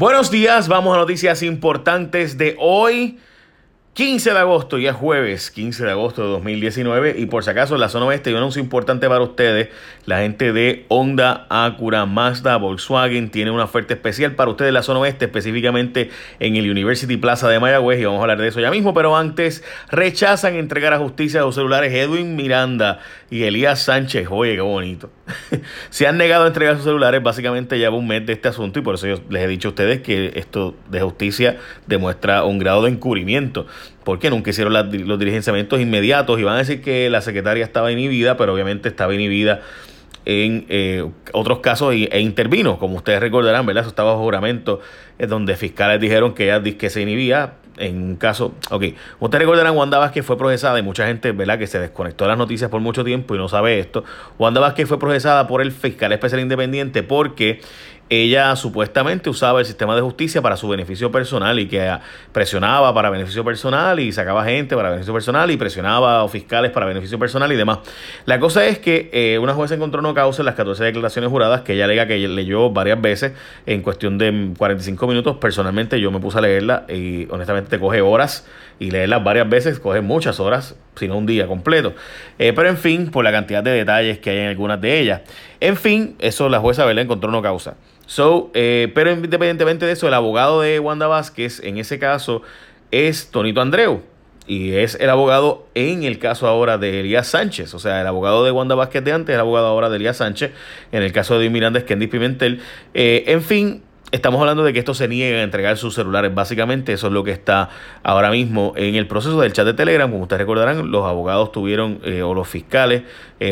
Buenos días, vamos a noticias importantes de hoy. 15 de agosto, ya jueves 15 de agosto de 2019 y por si acaso en la zona oeste un anuncio importante para ustedes, la gente de Honda, Acura, Mazda, Volkswagen tiene una oferta especial para ustedes en la zona oeste, específicamente en el University Plaza de Mayagüez y vamos a hablar de eso ya mismo, pero antes rechazan entregar a justicia a los celulares Edwin Miranda y Elías Sánchez, oye qué bonito, se han negado a entregar sus celulares, básicamente lleva un mes de este asunto y por eso yo les he dicho a ustedes que esto de justicia demuestra un grado de encubrimiento porque nunca hicieron los diligenciamientos inmediatos y van a decir que la secretaria estaba inhibida, pero obviamente estaba inhibida en eh, otros casos e, intervino, como ustedes recordarán, ¿verdad? Eso estaba bajo juramento, es donde fiscales dijeron que ella que se inhibía en un caso, ok, ustedes recordarán Wanda Vázquez fue procesada y mucha gente, ¿verdad? Que se desconectó de las noticias por mucho tiempo y no sabe esto. Wanda Vázquez fue procesada por el fiscal especial independiente porque ella supuestamente usaba el sistema de justicia para su beneficio personal y que presionaba para beneficio personal y sacaba gente para beneficio personal y presionaba a fiscales para beneficio personal y demás. La cosa es que eh, una jueza encontró no causa en las 14 declaraciones juradas que ella alega que leyó varias veces en cuestión de 45 minutos. Personalmente yo me puse a leerla y honestamente te coge horas y leerlas varias veces coge muchas horas, sino un día completo. Eh, pero en fin, por la cantidad de detalles que hay en algunas de ellas. En fin, eso la jueza Vela encontró no causa. So, eh, pero independientemente de eso, el abogado de Wanda Vázquez, en ese caso, es Tonito Andreu. Y es el abogado en el caso ahora de Elías Sánchez. O sea, el abogado de Wanda Vázquez de antes, el abogado ahora de Elías Sánchez. En el caso de Miranda es Pimentel. Eh, en fin, Estamos hablando de que esto se niega a entregar sus celulares. Básicamente eso es lo que está ahora mismo en el proceso del chat de Telegram. Como ustedes recordarán, los abogados tuvieron eh, o los fiscales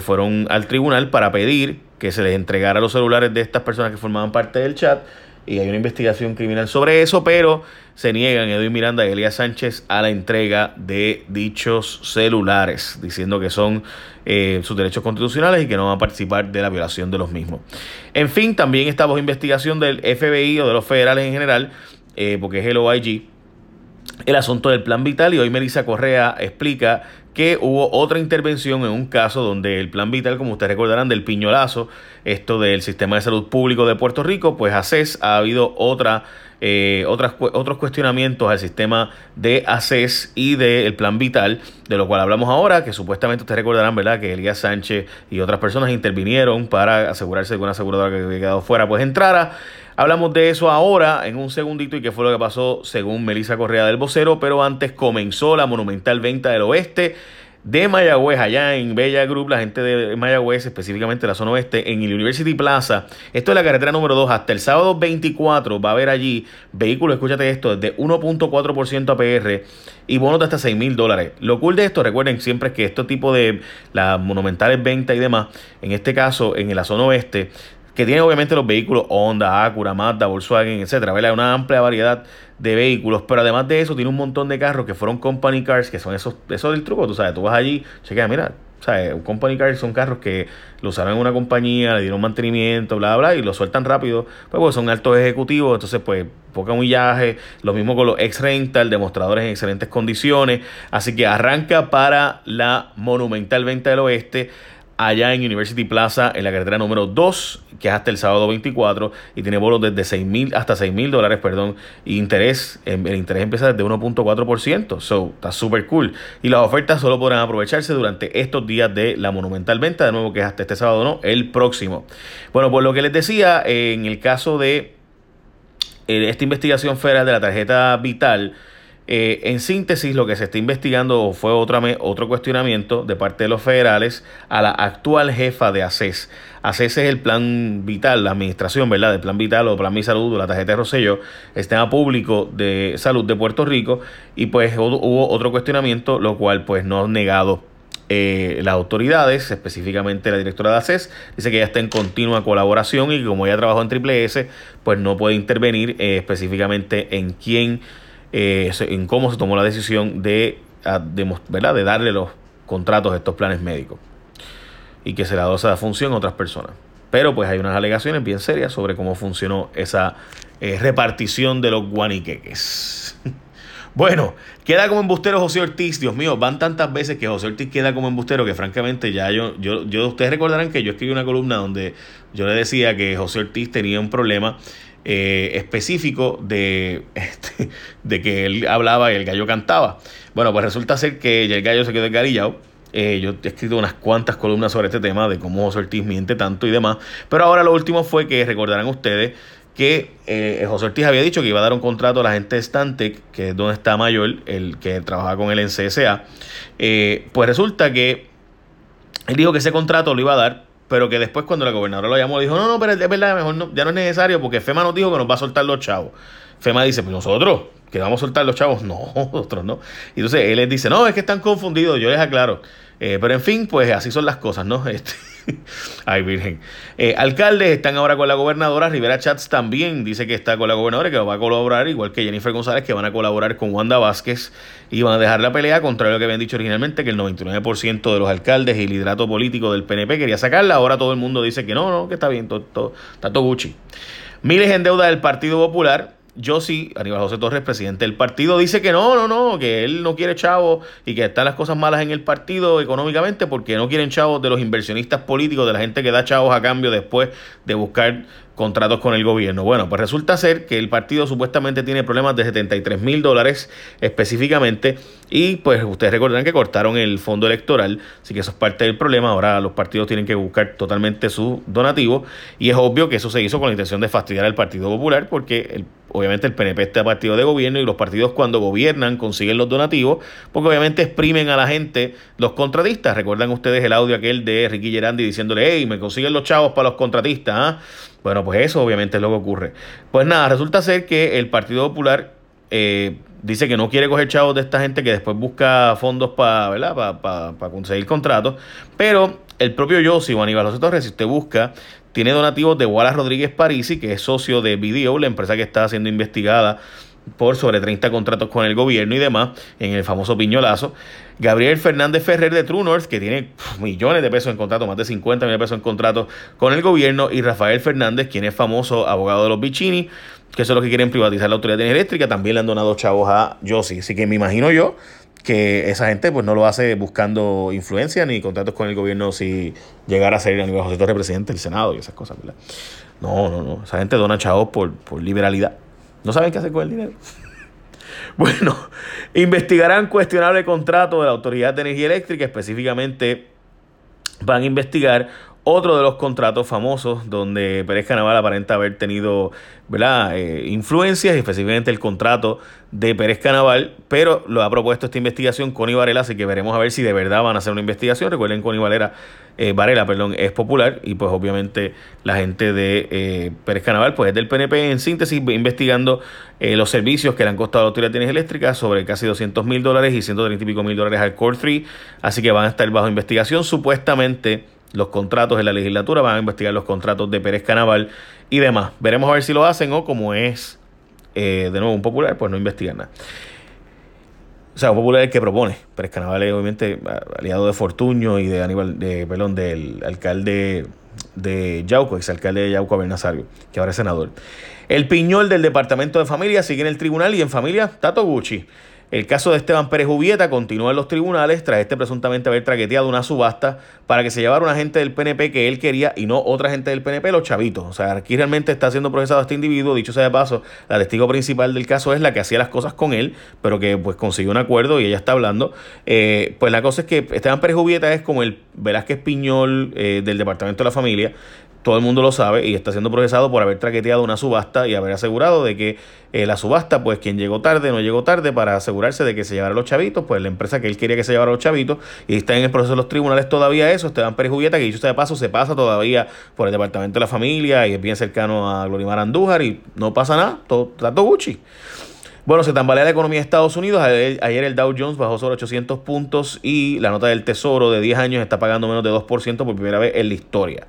fueron al tribunal para pedir que se les entregara los celulares de estas personas que formaban parte del chat y hay una investigación criminal sobre eso, pero se niegan Edwin Miranda y Elías Sánchez a la entrega de dichos celulares, diciendo que son eh, sus derechos constitucionales y que no van a participar de la violación de los mismos. En fin, también está bajo investigación del FBI o de los federales en general, eh, porque es el OIG, el asunto del plan vital y hoy Melissa Correa explica que hubo otra intervención en un caso donde el plan vital, como ustedes recordarán, del piñolazo, esto del sistema de salud público de Puerto Rico, pues ACES ha habido otra, eh, otras, otros cuestionamientos al sistema de ACES y del plan vital, de lo cual hablamos ahora, que supuestamente ustedes recordarán, ¿verdad?, que Elías Sánchez y otras personas intervinieron para asegurarse de que una aseguradora que había quedado fuera pues entrara. Hablamos de eso ahora en un segundito y qué fue lo que pasó según Melissa Correa del Vocero, pero antes comenzó la monumental venta del oeste de Mayagüez, allá en Bella Group, la gente de Mayagüez, específicamente la zona oeste, en el University Plaza. Esto es la carretera número 2. Hasta el sábado 24 va a haber allí vehículos, escúchate esto, de 1.4% APR y bonos de hasta 6 mil dólares. Lo cool de esto, recuerden siempre que este tipo de las monumentales ventas y demás, en este caso en la zona oeste, que tiene obviamente los vehículos Honda, Acura, Mazda, Volkswagen, etcétera, ¿verdad? Una amplia variedad de vehículos, pero además de eso tiene un montón de carros que fueron company cars, que son esos, eso del truco, tú sabes, tú vas allí, chequea, mira, company car son carros que lo usaron en una compañía, le dieron mantenimiento, bla, bla, y lo sueltan rápido, pues, pues son altos ejecutivos, entonces pues poca humillaje, lo mismo con los ex rental, demostradores en excelentes condiciones, así que arranca para la monumental venta del oeste allá en University Plaza, en la carretera número 2, que es hasta el sábado 24, y tiene bolos desde 6 mil hasta 6 mil dólares, perdón, y interés, el interés empieza desde 1.4%, so, está súper cool. Y las ofertas solo podrán aprovecharse durante estos días de la monumental venta, de nuevo que es hasta este sábado, no, el próximo. Bueno, por lo que les decía, en el caso de eh, esta investigación federal de la tarjeta vital, eh, en síntesis, lo que se está investigando fue otra, otro cuestionamiento de parte de los federales a la actual jefa de ACES. ACES es el plan vital, la administración, ¿verdad? Del plan vital o plan Mi Salud o la tarjeta de Rosselló, sistema público de salud de Puerto Rico. Y pues hubo otro cuestionamiento, lo cual pues no ha negado eh, las autoridades, específicamente la directora de ACES, dice que ella está en continua colaboración y como ella trabajó en Triple S, pues no puede intervenir eh, específicamente en quién eh, en cómo se tomó la decisión de, ¿verdad? de darle los contratos a estos planes médicos y que se le ha dado esa función a otras personas. Pero pues hay unas alegaciones bien serias sobre cómo funcionó esa eh, repartición de los guaniqueques. bueno, queda como embustero José Ortiz. Dios mío, van tantas veces que José Ortiz queda como embustero que francamente ya yo, yo, yo ustedes recordarán que yo escribí una columna donde yo le decía que José Ortiz tenía un problema eh, específico de, este, de que él hablaba y el gallo cantaba. Bueno, pues resulta ser que el gallo se quedó engarillado. Eh, yo he escrito unas cuantas columnas sobre este tema de cómo José Ortiz miente tanto y demás. Pero ahora lo último fue que recordarán ustedes que eh, José Ortiz había dicho que iba a dar un contrato a la gente de Stantec, que es donde está Mayor, el que trabajaba con él en CSA. Eh, pues resulta que él dijo que ese contrato lo iba a dar, pero que después cuando la gobernadora lo llamó, dijo, no, no, pero es verdad, mejor no, ya no es necesario porque FEMA nos dijo que nos va a soltar los chavos. FEMA dice, pues nosotros, que vamos a soltar los chavos, no, nosotros no. Y entonces él les dice, no, es que están confundidos, yo les aclaro. Eh, pero en fin, pues así son las cosas, ¿no? Este, ay, virgen. Eh, alcaldes están ahora con la gobernadora. Rivera Chats también dice que está con la gobernadora, que va a colaborar, igual que Jennifer González, que van a colaborar con Wanda Vázquez y van a dejar la pelea, contrario a lo que habían dicho originalmente, que el 99% de los alcaldes y liderato político del PNP quería sacarla. Ahora todo el mundo dice que no, no, que está bien, está todo Gucci. Miles en deuda del Partido Popular yo sí, Aníbal José Torres, presidente del partido, dice que no, no, no, que él no quiere chavos y que están las cosas malas en el partido económicamente porque no quieren chavos de los inversionistas políticos, de la gente que da chavos a cambio después de buscar contratos con el gobierno. Bueno, pues resulta ser que el partido supuestamente tiene problemas de 73 mil dólares específicamente y pues ustedes recordarán que cortaron el fondo electoral, así que eso es parte del problema. Ahora los partidos tienen que buscar totalmente su donativo y es obvio que eso se hizo con la intención de fastidiar al Partido Popular porque obviamente el PNP está partido de gobierno y los partidos cuando gobiernan consiguen los donativos porque obviamente exprimen a la gente los contratistas. Recuerdan ustedes el audio aquel de Ricky Gerandi diciéndole, hey, me consiguen los chavos para los contratistas. ¿ah? Bueno, pues eso obviamente es lo que ocurre. Pues nada, resulta ser que el Partido Popular eh, dice que no quiere coger chavos de esta gente que después busca fondos para para conseguir contratos, pero el propio Yossi o Aníbal Torres, si usted busca, tiene donativos de Wallace Rodríguez Parisi, que es socio de BDO, la empresa que está siendo investigada por sobre 30 contratos con el gobierno y demás, en el famoso piñolazo. Gabriel Fernández Ferrer de True North, que tiene millones de pesos en contrato, más de 50 millones de pesos en contrato con el gobierno, y Rafael Fernández, quien es famoso abogado de los Bichini, que son los que quieren privatizar la autoridad de eléctrica, también le han donado chavos a Yossi. Así que me imagino yo que esa gente pues no lo hace buscando influencia ni contratos con el gobierno si llegara a ser nivel José Torres presidente del Senado y esas cosas, ¿verdad? No, no, no. Esa gente dona chavos por, por liberalidad. No saben qué hacer con el dinero. Bueno, investigarán cuestionable contrato de la Autoridad de Energía Eléctrica, específicamente van a investigar otro de los contratos famosos donde Pérez Canaval aparenta haber tenido ¿verdad? Eh, influencias, específicamente el contrato de Pérez Canaval, pero lo ha propuesto esta investigación Connie Varela, así que veremos a ver si de verdad van a hacer una investigación. Recuerden, Connie Varela, eh, Varela perdón, es popular y pues obviamente la gente de eh, Pérez Canaval pues es del PNP en síntesis investigando los servicios que le han costado a la Autoridad de Energía Eléctrica sobre casi 200 mil dólares y 130 y pico mil dólares al Core 3, así que van a estar bajo investigación supuestamente los contratos de la legislatura, van a investigar los contratos de Pérez Canaval y demás. Veremos a ver si lo hacen o como es eh, de nuevo un popular, pues no investigan nada. O sea, un popular es el que propone. Pérez Canaval es obviamente aliado de Fortuño y de Aníbal, de, perdón, del alcalde de Yauco, exalcalde de Yauco, Bernasario, que ahora es senador. El piñol del Departamento de Familia sigue en el tribunal y en familia, Tato Gucci. El caso de Esteban Pérez Ubieta continúa en los tribunales tras este presuntamente haber traqueteado una subasta para que se llevara una gente del PNP que él quería y no otra gente del PNP, los chavitos. O sea, aquí realmente está siendo procesado este individuo. Dicho sea de paso, la testigo principal del caso es la que hacía las cosas con él, pero que pues consiguió un acuerdo y ella está hablando. Eh, pues la cosa es que Esteban Pérez Ubieta es como el Velázquez Piñol eh, del Departamento de la Familia todo el mundo lo sabe y está siendo procesado por haber traqueteado una subasta y haber asegurado de que eh, la subasta, pues quien llegó tarde, no llegó tarde para asegurarse de que se llevara los chavitos, pues la empresa que él quería que se llevara los chavitos y está en el proceso de los tribunales todavía eso, Esteban Pérez Julieta, que dicho sea de paso, se pasa todavía por el Departamento de la Familia y es bien cercano a Glorimar Andújar y no pasa nada, todo, todo Gucci. Bueno, se tambalea la economía de Estados Unidos. Ayer, el Dow Jones bajó sobre 800 puntos y la nota del Tesoro de 10 años está pagando menos de 2% por primera vez en la historia.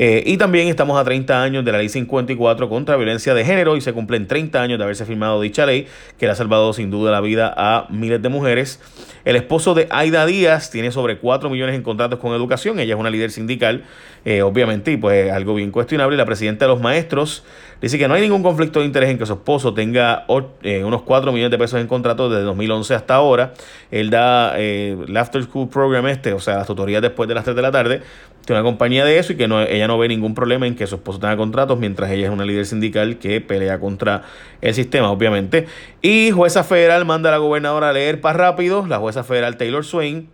Eh, y también estamos a 30 años de la ley 54 contra violencia de género y se cumplen 30 años de haberse firmado dicha ley que le ha salvado sin duda la vida a miles de mujeres. El esposo de Aida Díaz tiene sobre 4 millones en contratos con educación. Ella es una líder sindical, eh, obviamente, y pues algo bien cuestionable. La presidenta de los maestros dice que no hay ningún conflicto de interés en que su esposo tenga eh, unos 4 millones de pesos en contratos desde 2011 hasta ahora. Él da el After School Program este, o sea, las tutorías después de las 3 de la tarde, tiene una compañía de eso y que ella no ve ningún problema en que su esposo tenga contratos mientras ella es una líder sindical que pelea contra el sistema, obviamente. Y jueza federal manda a la gobernadora a leer para rápido, la jueza federal Taylor Swain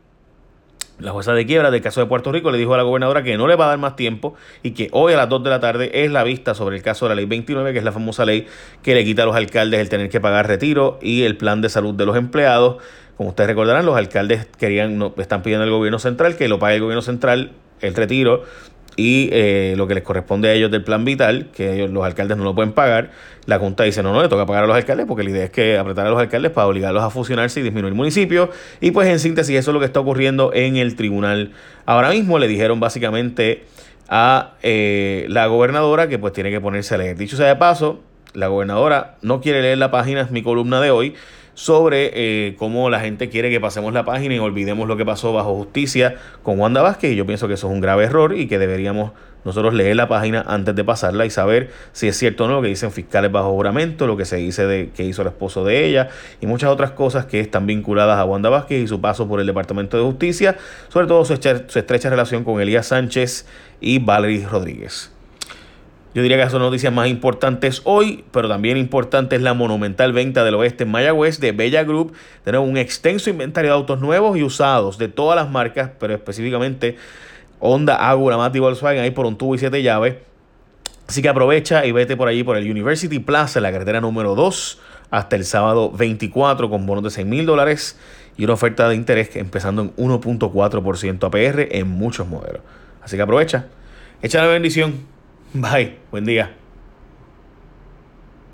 la jueza de quiebra del caso de Puerto Rico le dijo a la gobernadora que no le va a dar más tiempo y que hoy a las 2 de la tarde es la vista sobre el caso de la ley 29, que es la famosa ley que le quita a los alcaldes el tener que pagar retiro y el plan de salud de los empleados. Como ustedes recordarán, los alcaldes querían, están pidiendo al gobierno central que lo pague el gobierno central el retiro y eh, lo que les corresponde a ellos del plan vital, que los alcaldes no lo pueden pagar, la Junta dice, no, no, le toca pagar a los alcaldes porque la idea es que apretar a los alcaldes para obligarlos a fusionarse y disminuir municipios. Y pues en síntesis eso es lo que está ocurriendo en el tribunal. Ahora mismo le dijeron básicamente a eh, la gobernadora que pues tiene que ponerse a leer. Dicho sea de paso, la gobernadora no quiere leer la página, es mi columna de hoy, sobre eh, cómo la gente quiere que pasemos la página y olvidemos lo que pasó bajo justicia con Wanda Vázquez. Y yo pienso que eso es un grave error y que deberíamos nosotros leer la página antes de pasarla y saber si es cierto o no lo que dicen fiscales bajo juramento, lo que se dice de que hizo el esposo de ella y muchas otras cosas que están vinculadas a Wanda Vázquez y su paso por el Departamento de Justicia, sobre todo su, estrecha relación con Elías Sánchez y Valerie Rodríguez. Yo diría que son noticias más importantes hoy, pero también importante es la monumental venta del oeste en Mayagüez de Bella Group. Tenemos un extenso inventario de autos nuevos y usados de todas las marcas, pero específicamente Honda, Agura, Mati Volkswagen, ahí por un tubo y siete llaves. Así que aprovecha y vete por allí por el University Plaza, la carretera número 2, hasta el sábado 24 con bonos de 6 mil dólares y una oferta de interés empezando en 1.4% APR en muchos modelos. Así que aprovecha. Echa la bendición. Bye. Buen día.